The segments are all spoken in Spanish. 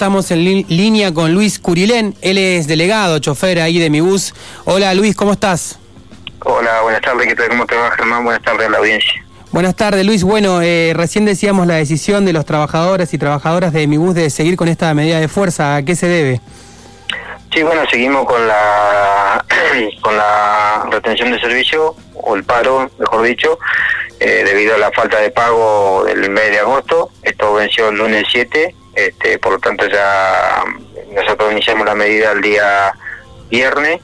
Estamos en línea con Luis Curilén, él es delegado, chofer ahí de mi bus. Hola Luis, ¿cómo estás? Hola, buenas tardes, ¿qué tal? ¿Cómo te va Germán? Buenas tardes a la audiencia. Buenas tardes Luis, bueno, eh, recién decíamos la decisión de los trabajadores y trabajadoras de mi bus de seguir con esta medida de fuerza, ¿a qué se debe? Sí, bueno, seguimos con la, con la retención de servicio, o el paro, mejor dicho, eh, debido a la falta de pago del mes de agosto. Esto venció el lunes 7 este, por lo tanto ya nosotros iniciamos la medida el día viernes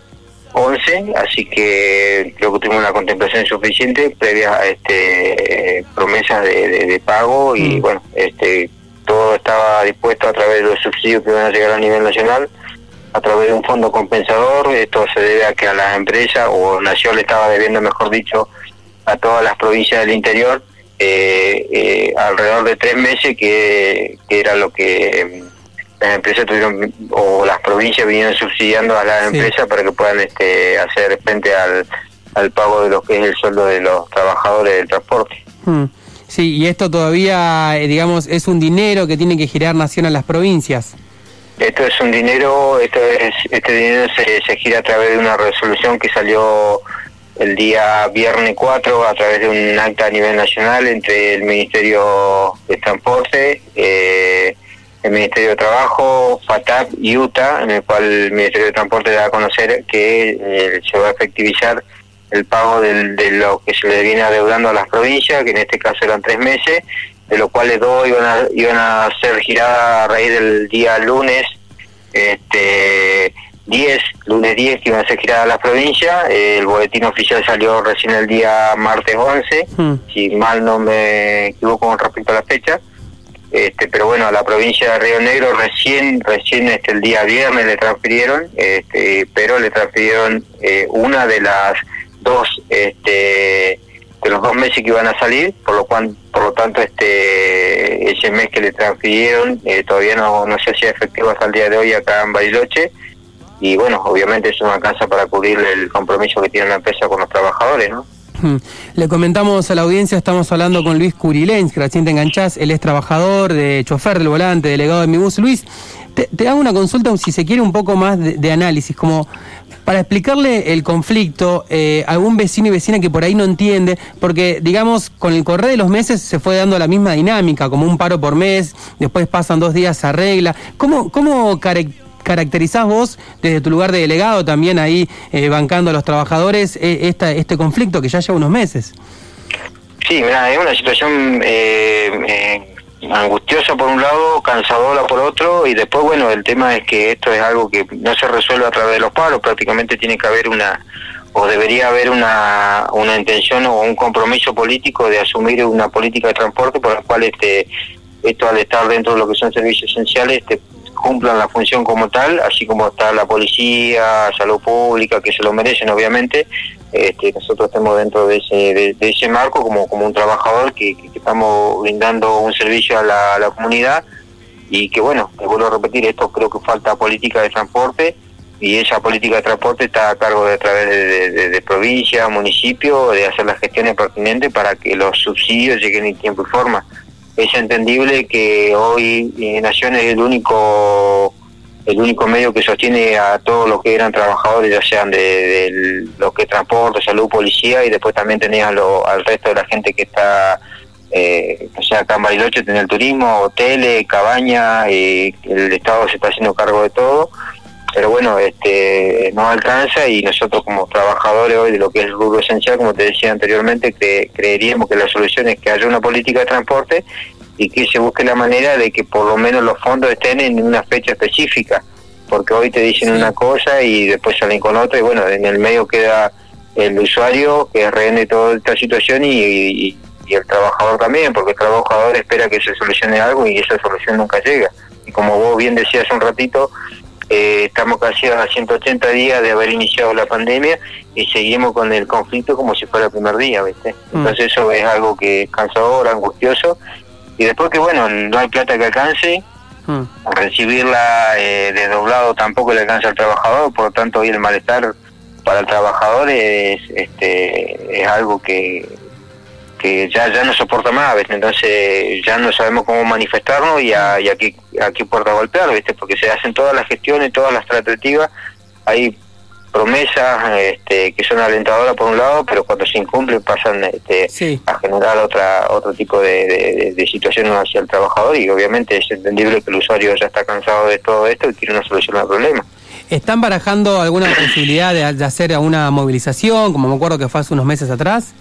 11, así que creo que tuvimos una contemplación suficiente previa a este, promesas de, pago y mm. bueno, este, todo estaba dispuesto a través de los subsidios que van a llegar a nivel nacional, a través de un fondo compensador. Esto se debe a que a las empresas, o Nación le estaba debiendo, mejor dicho, a todas las provincias del interior eh, eh, alrededor de tres meses, que, era lo que em, las empresas tuvieron, o las provincias vinieron subsidiando a las empresas para que puedan este, hacer frente al, al pago de lo que es el sueldo de los trabajadores del transporte. Hmm. Sí, y esto todavía, eh, digamos, es un dinero que tiene que girar Nación a las provincias. Esto es un dinero, esto es, este dinero se, se gira a través de una resolución que salió el día viernes 4 a través de un acta a nivel nacional entre el Ministerio de Transporte, eh, el Ministerio de Trabajo, FATAP y UTA, en el cual el Ministerio de Transporte da a conocer que eh, se va a efectivizar el pago de lo que se le viene adeudando a las provincias, que en este caso eran tres meses, de los cuales dos iban a, iban a ser giradas a raíz del día lunes. Este, 10, lunes 10 que iban a ser giradas las provincias, el boletín oficial salió recién el día martes 11, hmm. si mal no me equivoco con respecto a la fecha, este, pero bueno, a la provincia de Río Negro recién, recién este, el día viernes le transfirieron, este, pero le transfirieron eh, una de las dos, este, de los dos meses que iban a salir, por lo cual, por lo tanto, este, ese mes que le transfirieron eh, todavía no, no se hacía efectivo hasta el día de hoy acá en Bariloche y bueno, obviamente eso no alcanza para cubrir el compromiso que tiene la empresa con los trabajadores, ¿no? Hmm. Le comentamos a la audiencia, estamos hablando con Luis Curilens, que recién te enganchás, él es trabajador, de chofer del volante, delegado de mi bus. Luis, te, hago una consulta, si se quiere, un poco más de, análisis, como para explicarle el conflicto eh, a algún vecino y vecina que por ahí no entiende, porque digamos, con el correr de los meses se fue dando la misma dinámica, como un paro por mes, después pasan dos días, se arregla. ¿Cómo, cómo caracterizás vos desde tu lugar de delegado también ahí eh, bancando a los trabajadores eh, esta, este conflicto que ya lleva unos meses? Sí, mira, es una situación eh, angustiosa por un lado, cansadora por otro, y después, bueno, el tema es que esto es algo que no se resuelve a través de los paros, prácticamente tiene que haber una, o debería haber una, una intención o un compromiso político de asumir una política de transporte por la cual este, esto al estar dentro de lo que son servicios esenciales, este, cumplan la función como tal, así como está la policía, salud pública, que se lo merecen obviamente, este, nosotros estamos dentro de ese, de, ese marco como, como un trabajador que, estamos brindando un servicio a la, comunidad. Y que bueno, te vuelvo a repetir, esto creo que falta política de transporte y esa política de transporte está a cargo de a través de, de, provincia, municipio, de hacer las gestiones pertinentes para que los subsidios lleguen en tiempo y forma es entendible que hoy eh, Nación es el único el único medio que sostiene a todos los que eran trabajadores, ya sean de, lo que transporte, salud, policía, y después también tenías lo, al resto de la gente que está, eh, o sea, acá en Bariloche tenía el turismo, hoteles, cabaña, y el Estado se está haciendo cargo de todo pero bueno, este no alcanza y nosotros como trabajadores hoy de lo que es el rubro esencial, como te decía anteriormente, creeríamos que la solución es que haya una política de transporte y que se busque la manera de que por lo menos los fondos estén en una fecha específica, porque hoy te dicen una cosa y después salen con otra y bueno, en el medio queda el usuario que rehende toda esta situación y, y el trabajador también, porque el trabajador espera que se solucione algo y esa solución nunca llega. Y como vos bien decías un ratito, eh, estamos casi a 180 días de haber iniciado la pandemia y seguimos con el conflicto como si fuera el primer día, ¿viste? Mm. Entonces eso es algo que es cansador, angustioso. Y después que, bueno, no hay plata que alcance, mm. recibirla eh, desdoblado tampoco le alcanza al trabajador, por lo tanto hoy el malestar para el trabajador es, este, es algo que, ya ya no soporta más, entonces ya no sabemos cómo manifestarnos y a, y a, qué, a qué puerta golpear, ¿viste? porque se hacen todas las gestiones, todas las tratativas, hay promesas este, que son alentadoras por un lado, pero cuando se incumplen pasan este, a generar otra otro tipo de, de, situaciones hacia el trabajador y obviamente es entendible que el usuario ya está cansado de todo esto y quiere una solución al problema. ¿Están barajando alguna posibilidad de, hacer alguna movilización, como me acuerdo que fue hace unos meses atrás?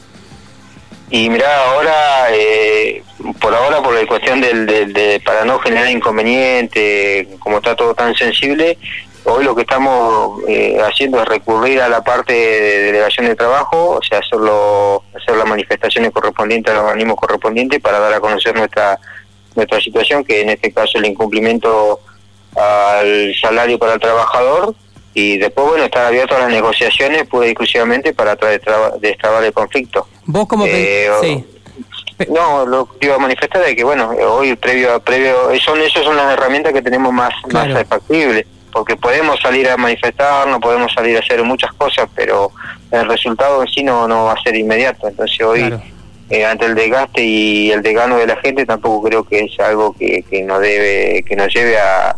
Y mira, ahora, eh, por ahora, por la cuestión del, de, para no generar inconveniente, como está todo tan sensible, hoy lo que estamos eh, haciendo es recurrir a la parte de delegación de trabajo, o sea, hacerlo, hacer las manifestaciones correspondientes a los organismos correspondientes para dar a conocer nuestra nuestra situación, que en este caso el incumplimiento al salario para el trabajador y después, bueno, estar abierto a las negociaciones pura exclusivamente para destrabar el conflicto. ¿Vos cómo eh, sí. No, lo que iba a manifestar es que, bueno, hoy previo, previo son, esas son las herramientas que tenemos más, más factibles, porque podemos salir a manifestar, no podemos salir a hacer muchas cosas, pero el resultado en sí no, no va a ser inmediato. Entonces hoy... Eh, ante el desgaste y el desgano de la gente tampoco creo que es algo que, que nos debe que nos lleve a,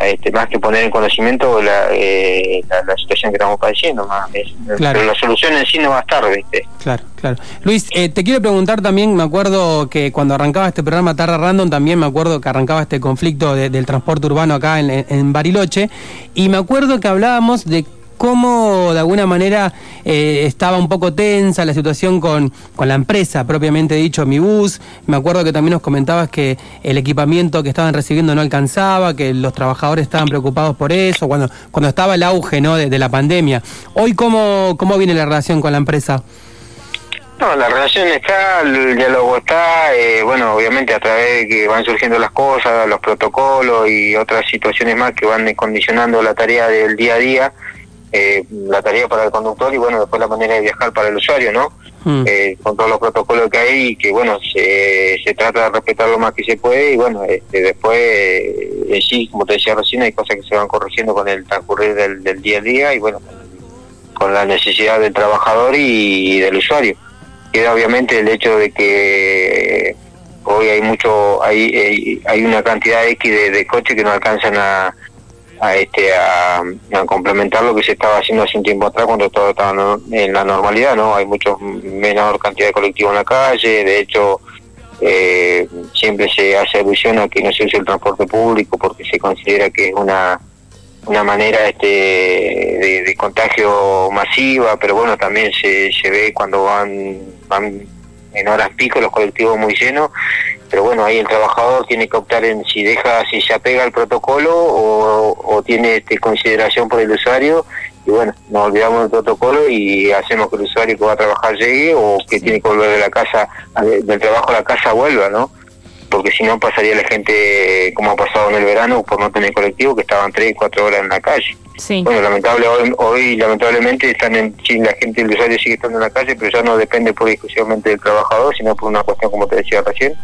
este, más que poner en conocimiento la, eh, la, situación que estamos padeciendo, más pero la solución en sí no va a estar, ¿viste? Claro, claro. Luis, eh, te quiero preguntar también, me acuerdo que cuando arrancaba este programa Tarra Random, también me acuerdo que arrancaba este conflicto del transporte urbano acá en, en Bariloche, y me acuerdo que hablábamos de cómo de alguna manera eh, estaba un poco tensa la situación con, con la empresa, propiamente dicho, mi bus. Me acuerdo que también nos comentabas que el equipamiento que estaban recibiendo no alcanzaba, que los trabajadores estaban preocupados por eso, cuando, cuando estaba el auge ¿no? de, la pandemia. Hoy, ¿cómo, ¿cómo viene la relación con la empresa? No, la relación está, el diálogo está, eh, bueno, obviamente a través de que van surgiendo las cosas, los protocolos y otras situaciones más que van condicionando la tarea del día a día eh, la tarea para el conductor y bueno, después la manera de viajar para el usuario, ¿no? Hmm. Eh, con todos los protocolos que hay y que bueno, se, se trata de respetar lo más que se puede y bueno, este, después eh, sí, como te decía recién, hay cosas que se van corrigiendo con el transcurrir del, día a día y bueno, con la necesidad del trabajador y, del usuario. Queda obviamente el hecho de que hoy hay mucho, hay, hay una cantidad X de, de coches que no alcanzan a a este a, complementar lo que se estaba haciendo hace un tiempo atrás cuando todo estaba en la normalidad no hay mucho menor cantidad de colectivos en la calle de hecho eh, siempre se hace alusión a que no se use el transporte público porque se considera que es una una manera este de, contagio masiva pero bueno también se, se ve cuando van van en horas pico los colectivos muy llenos pero bueno, ahí el trabajador tiene que optar en si deja, si se apega al protocolo o, tiene este, consideración por el usuario y bueno, nos olvidamos del protocolo y hacemos que el usuario que va a trabajar llegue o que tiene que volver de la casa, del trabajo a la casa vuelva, ¿no? Porque si no pasaría la gente, como ha pasado en el verano, por no tener colectivo, que estaban tres, cuatro horas en la calle. Bueno, lamentable, hoy, lamentablemente están en, la gente, el usuario sigue estando en la calle, pero ya no depende por exclusivamente del trabajador, sino por una cuestión, como te decía recién,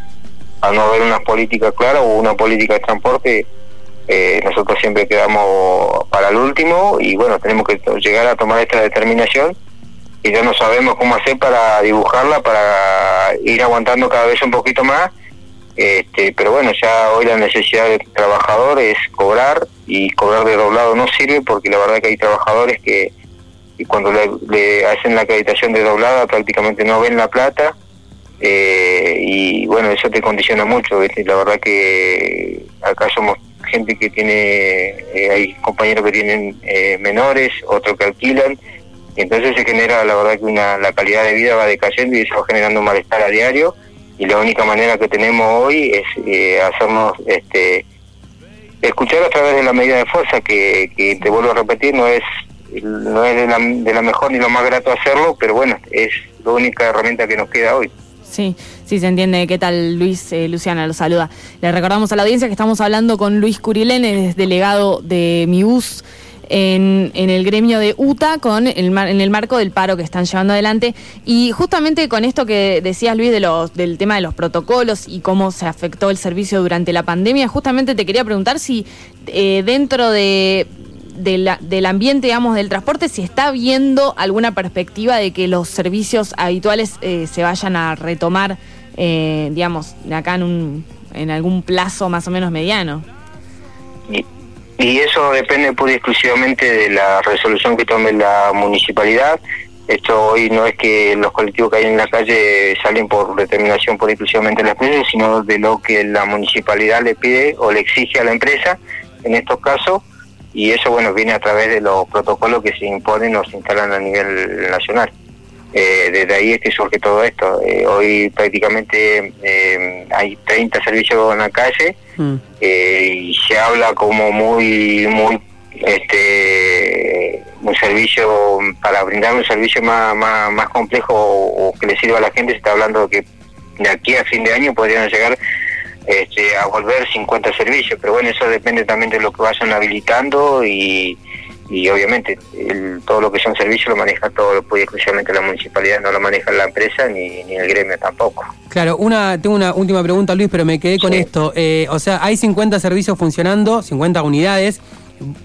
al no haber una política clara o una política de transporte, eh, nosotros siempre quedamos para el último y bueno, tenemos que llegar a tomar esta determinación y ya no sabemos cómo hacer para dibujarla, para ir aguantando cada vez un poquito más. Este, pero bueno, ya hoy la necesidad del trabajador es cobrar y cobrar de doblado no sirve porque la verdad que hay trabajadores que, cuando le, hacen la acreditación de doblada prácticamente no ven la plata eh, y bueno, eso te condiciona mucho, la verdad que acá somos gente que tiene, eh, hay compañeros que tienen eh, menores, otros que alquilan, y entonces se genera la verdad que una, la calidad de vida va decayendo y eso va generando un malestar a diario, y la única manera que tenemos hoy es hacernos, este escuchar a través de la medida de fuerza, que, te vuelvo a repetir, no es no es de la, de la mejor ni lo más grato hacerlo, pero bueno, es la única herramienta que nos queda hoy. Sí, sí se entiende. ¿Qué tal Luis? Eh, Luciana lo saluda. Le recordamos a la audiencia que estamos hablando con Luis Curilén, es delegado de MIUS en, en, el gremio de UTA con el en el marco del paro que están llevando adelante. Y justamente con esto que decías, Luis, de los, del tema de los protocolos y cómo se afectó el servicio durante la pandemia, justamente te quería preguntar si eh, dentro de del ambiente, digamos, del transporte, si está viendo alguna perspectiva de que los servicios habituales eh, se vayan a retomar, eh, digamos, acá en, un, en algún plazo más o menos mediano. Y eso depende pura y exclusivamente de la resolución que tome la municipalidad esto hoy no es que los colectivos que hay en la calle salen por determinación por exclusivamente de la empresa, sino de lo que la municipalidad le pide o le exige a la empresa en estos casos, y eso bueno viene a través de los protocolos que se imponen o se instalan a nivel nacional. Eh, desde ahí es que surge todo esto. Eh, hoy prácticamente eh, hay 30 servicios en la calle mm. y se habla como muy muy este un servicio para brindar un servicio más, más, complejo o, que le sirva a la gente se está hablando de que de aquí a fin de año podrían llegar este, a volver 50 servicios pero bueno eso depende también de lo que vayan habilitando y, y obviamente todo lo que son servicios lo maneja todo pues exclusivamente la municipalidad no lo maneja la empresa ni, ni el gremio tampoco claro una tengo una última pregunta Luis pero me quedé con esto eh, o sea hay 50 servicios funcionando 50 unidades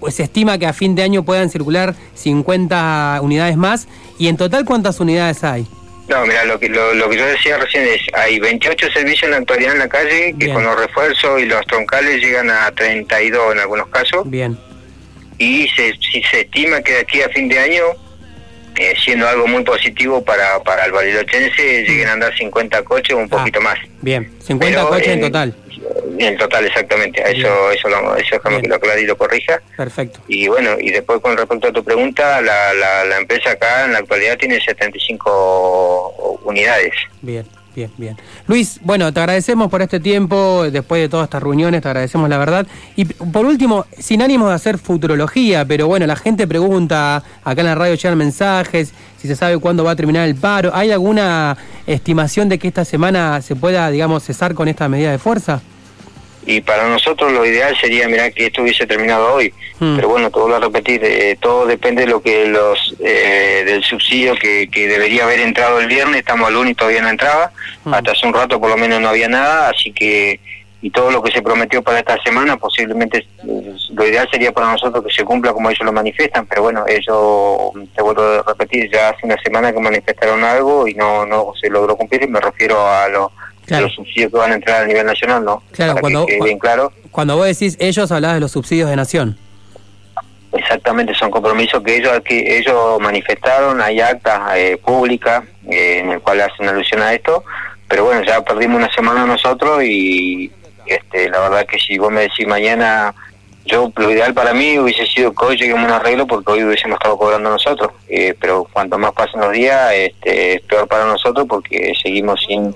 se estima que a fin de año puedan circular 50 unidades más. ¿Y en total cuántas unidades hay? No, mira, lo que, lo, que yo decía recién es, hay 28 servicios en la actualidad en la calle, que con los refuerzos y los troncales llegan a 32 en algunos casos. Bien. Y se, se estima que de aquí a fin de año, eh, siendo algo muy positivo para, para el Bariloche lleguen a andar 50 coches o un ah, poquito más. Bien, 50 coches en total. En total, exactamente. Eso, eso, lo, eso es que lo lo corrija. Perfecto. Y bueno, y después con respecto a tu pregunta, la, la, la empresa acá en la actualidad tiene 75 unidades. Bien. Bien, bien. Luis, bueno, te agradecemos por este tiempo, después de todas estas reuniones, te agradecemos la verdad. Y por último, sin ánimo de hacer futurología, pero bueno, la gente pregunta, acá en la radio llegan mensajes, si se sabe cuándo va a terminar el paro. ¿Hay alguna estimación de que esta semana se pueda, digamos, cesar con esta medida de fuerza? Y para nosotros lo ideal sería mirar que esto hubiese terminado hoy hmm. pero bueno todo lo a repetir eh, todo depende de lo que los eh, del subsidio que, que, debería haber entrado el viernes estamos al lunes y todavía no entraba hmm. hasta hace un rato por lo menos no había nada así que y todo lo que se prometió para esta semana posiblemente lo ideal sería para nosotros que se cumpla como ellos lo manifiestan pero bueno ellos te vuelvo a repetir ya hace una semana que manifestaron algo y no no se logró cumplir y me refiero a los los subsidios que van a entrar a nivel nacional, ¿no? Claro, cuando, bien claro. Cuando vos decís ellos, hablás de los subsidios de nación. Exactamente, son compromisos que ellos que ellos manifestaron, hay actas eh, públicas eh, en el cual hacen alusión a esto, pero bueno, ya perdimos una semana nosotros y este la verdad que si vos me decís mañana, yo lo ideal para mí hubiese sido que hoy lleguemos a un arreglo porque hoy hubiésemos estado cobrando nosotros, eh, pero cuanto más pasen los días este, es peor para nosotros porque seguimos sin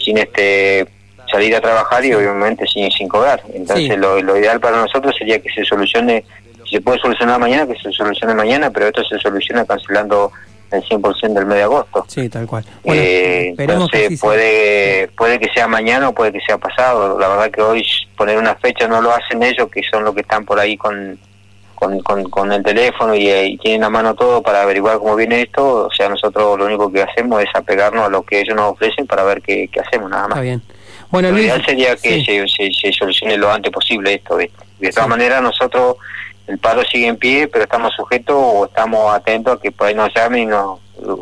sin este salir a trabajar y obviamente sin, sin cobrar. Entonces lo, lo, ideal para nosotros sería que se solucione, si se puede solucionar mañana, que se solucione mañana, pero esto se soluciona cancelando el 100% del mes de agosto. Sí, tal cual. Eh, entonces puede, puede que sea mañana o puede que sea pasado. La verdad que hoy poner una fecha no lo hacen ellos, que son los que están por ahí con, con, con, el teléfono y, tienen a mano todo para averiguar cómo viene esto, o sea, nosotros lo único que hacemos es apegarnos a lo que ellos nos ofrecen para ver qué, hacemos, nada más. Está bien. Bueno, lo ideal sería que se, se, solucione lo antes posible esto. De, de todas maneras, nosotros, el paro sigue en pie, pero estamos sujetos o estamos atentos a que por ahí nos llamen y nos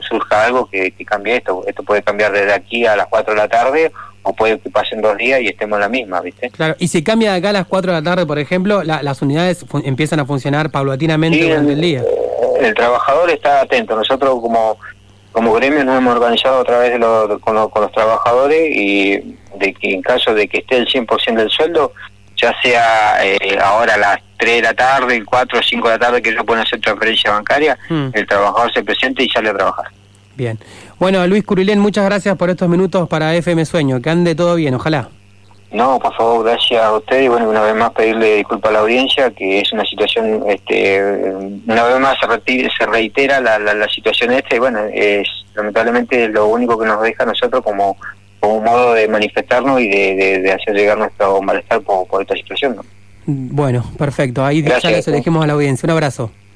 surja algo que, que cambie esto. Esto puede cambiar desde aquí a las 4 de la tarde o puede que pasen dos días y estemos en la misma, ¿viste? Claro, y si cambia de acá a las 4 de la tarde, por ejemplo, las unidades empiezan a funcionar paulatinamente durante el, día. El trabajador está atento. Nosotros como como gremio nos hemos organizado a través de los, con, los trabajadores y de que en caso de que esté el 100% del sueldo, ya sea eh, ahora a las 3 de la tarde, 4 o 5 de la tarde que ellos pueden hacer transferencia bancaria, hmm. el trabajador se presenta y sale a trabajar. Bien. Bueno, Luis Curilén, muchas gracias por estos minutos para FM Sueño. Que ande todo bien, ojalá. No, por favor, gracias a usted y bueno, una vez más pedirle disculpas a la audiencia, que es una situación, este, una vez más se, reitera la, la, situación esta y bueno, es lamentablemente lo único que nos deja a nosotros como, como un modo de manifestarnos y de, hacer llegar nuestro malestar por, esta situación. Bueno, perfecto, ahí ya les dejemos a la audiencia. Un abrazo.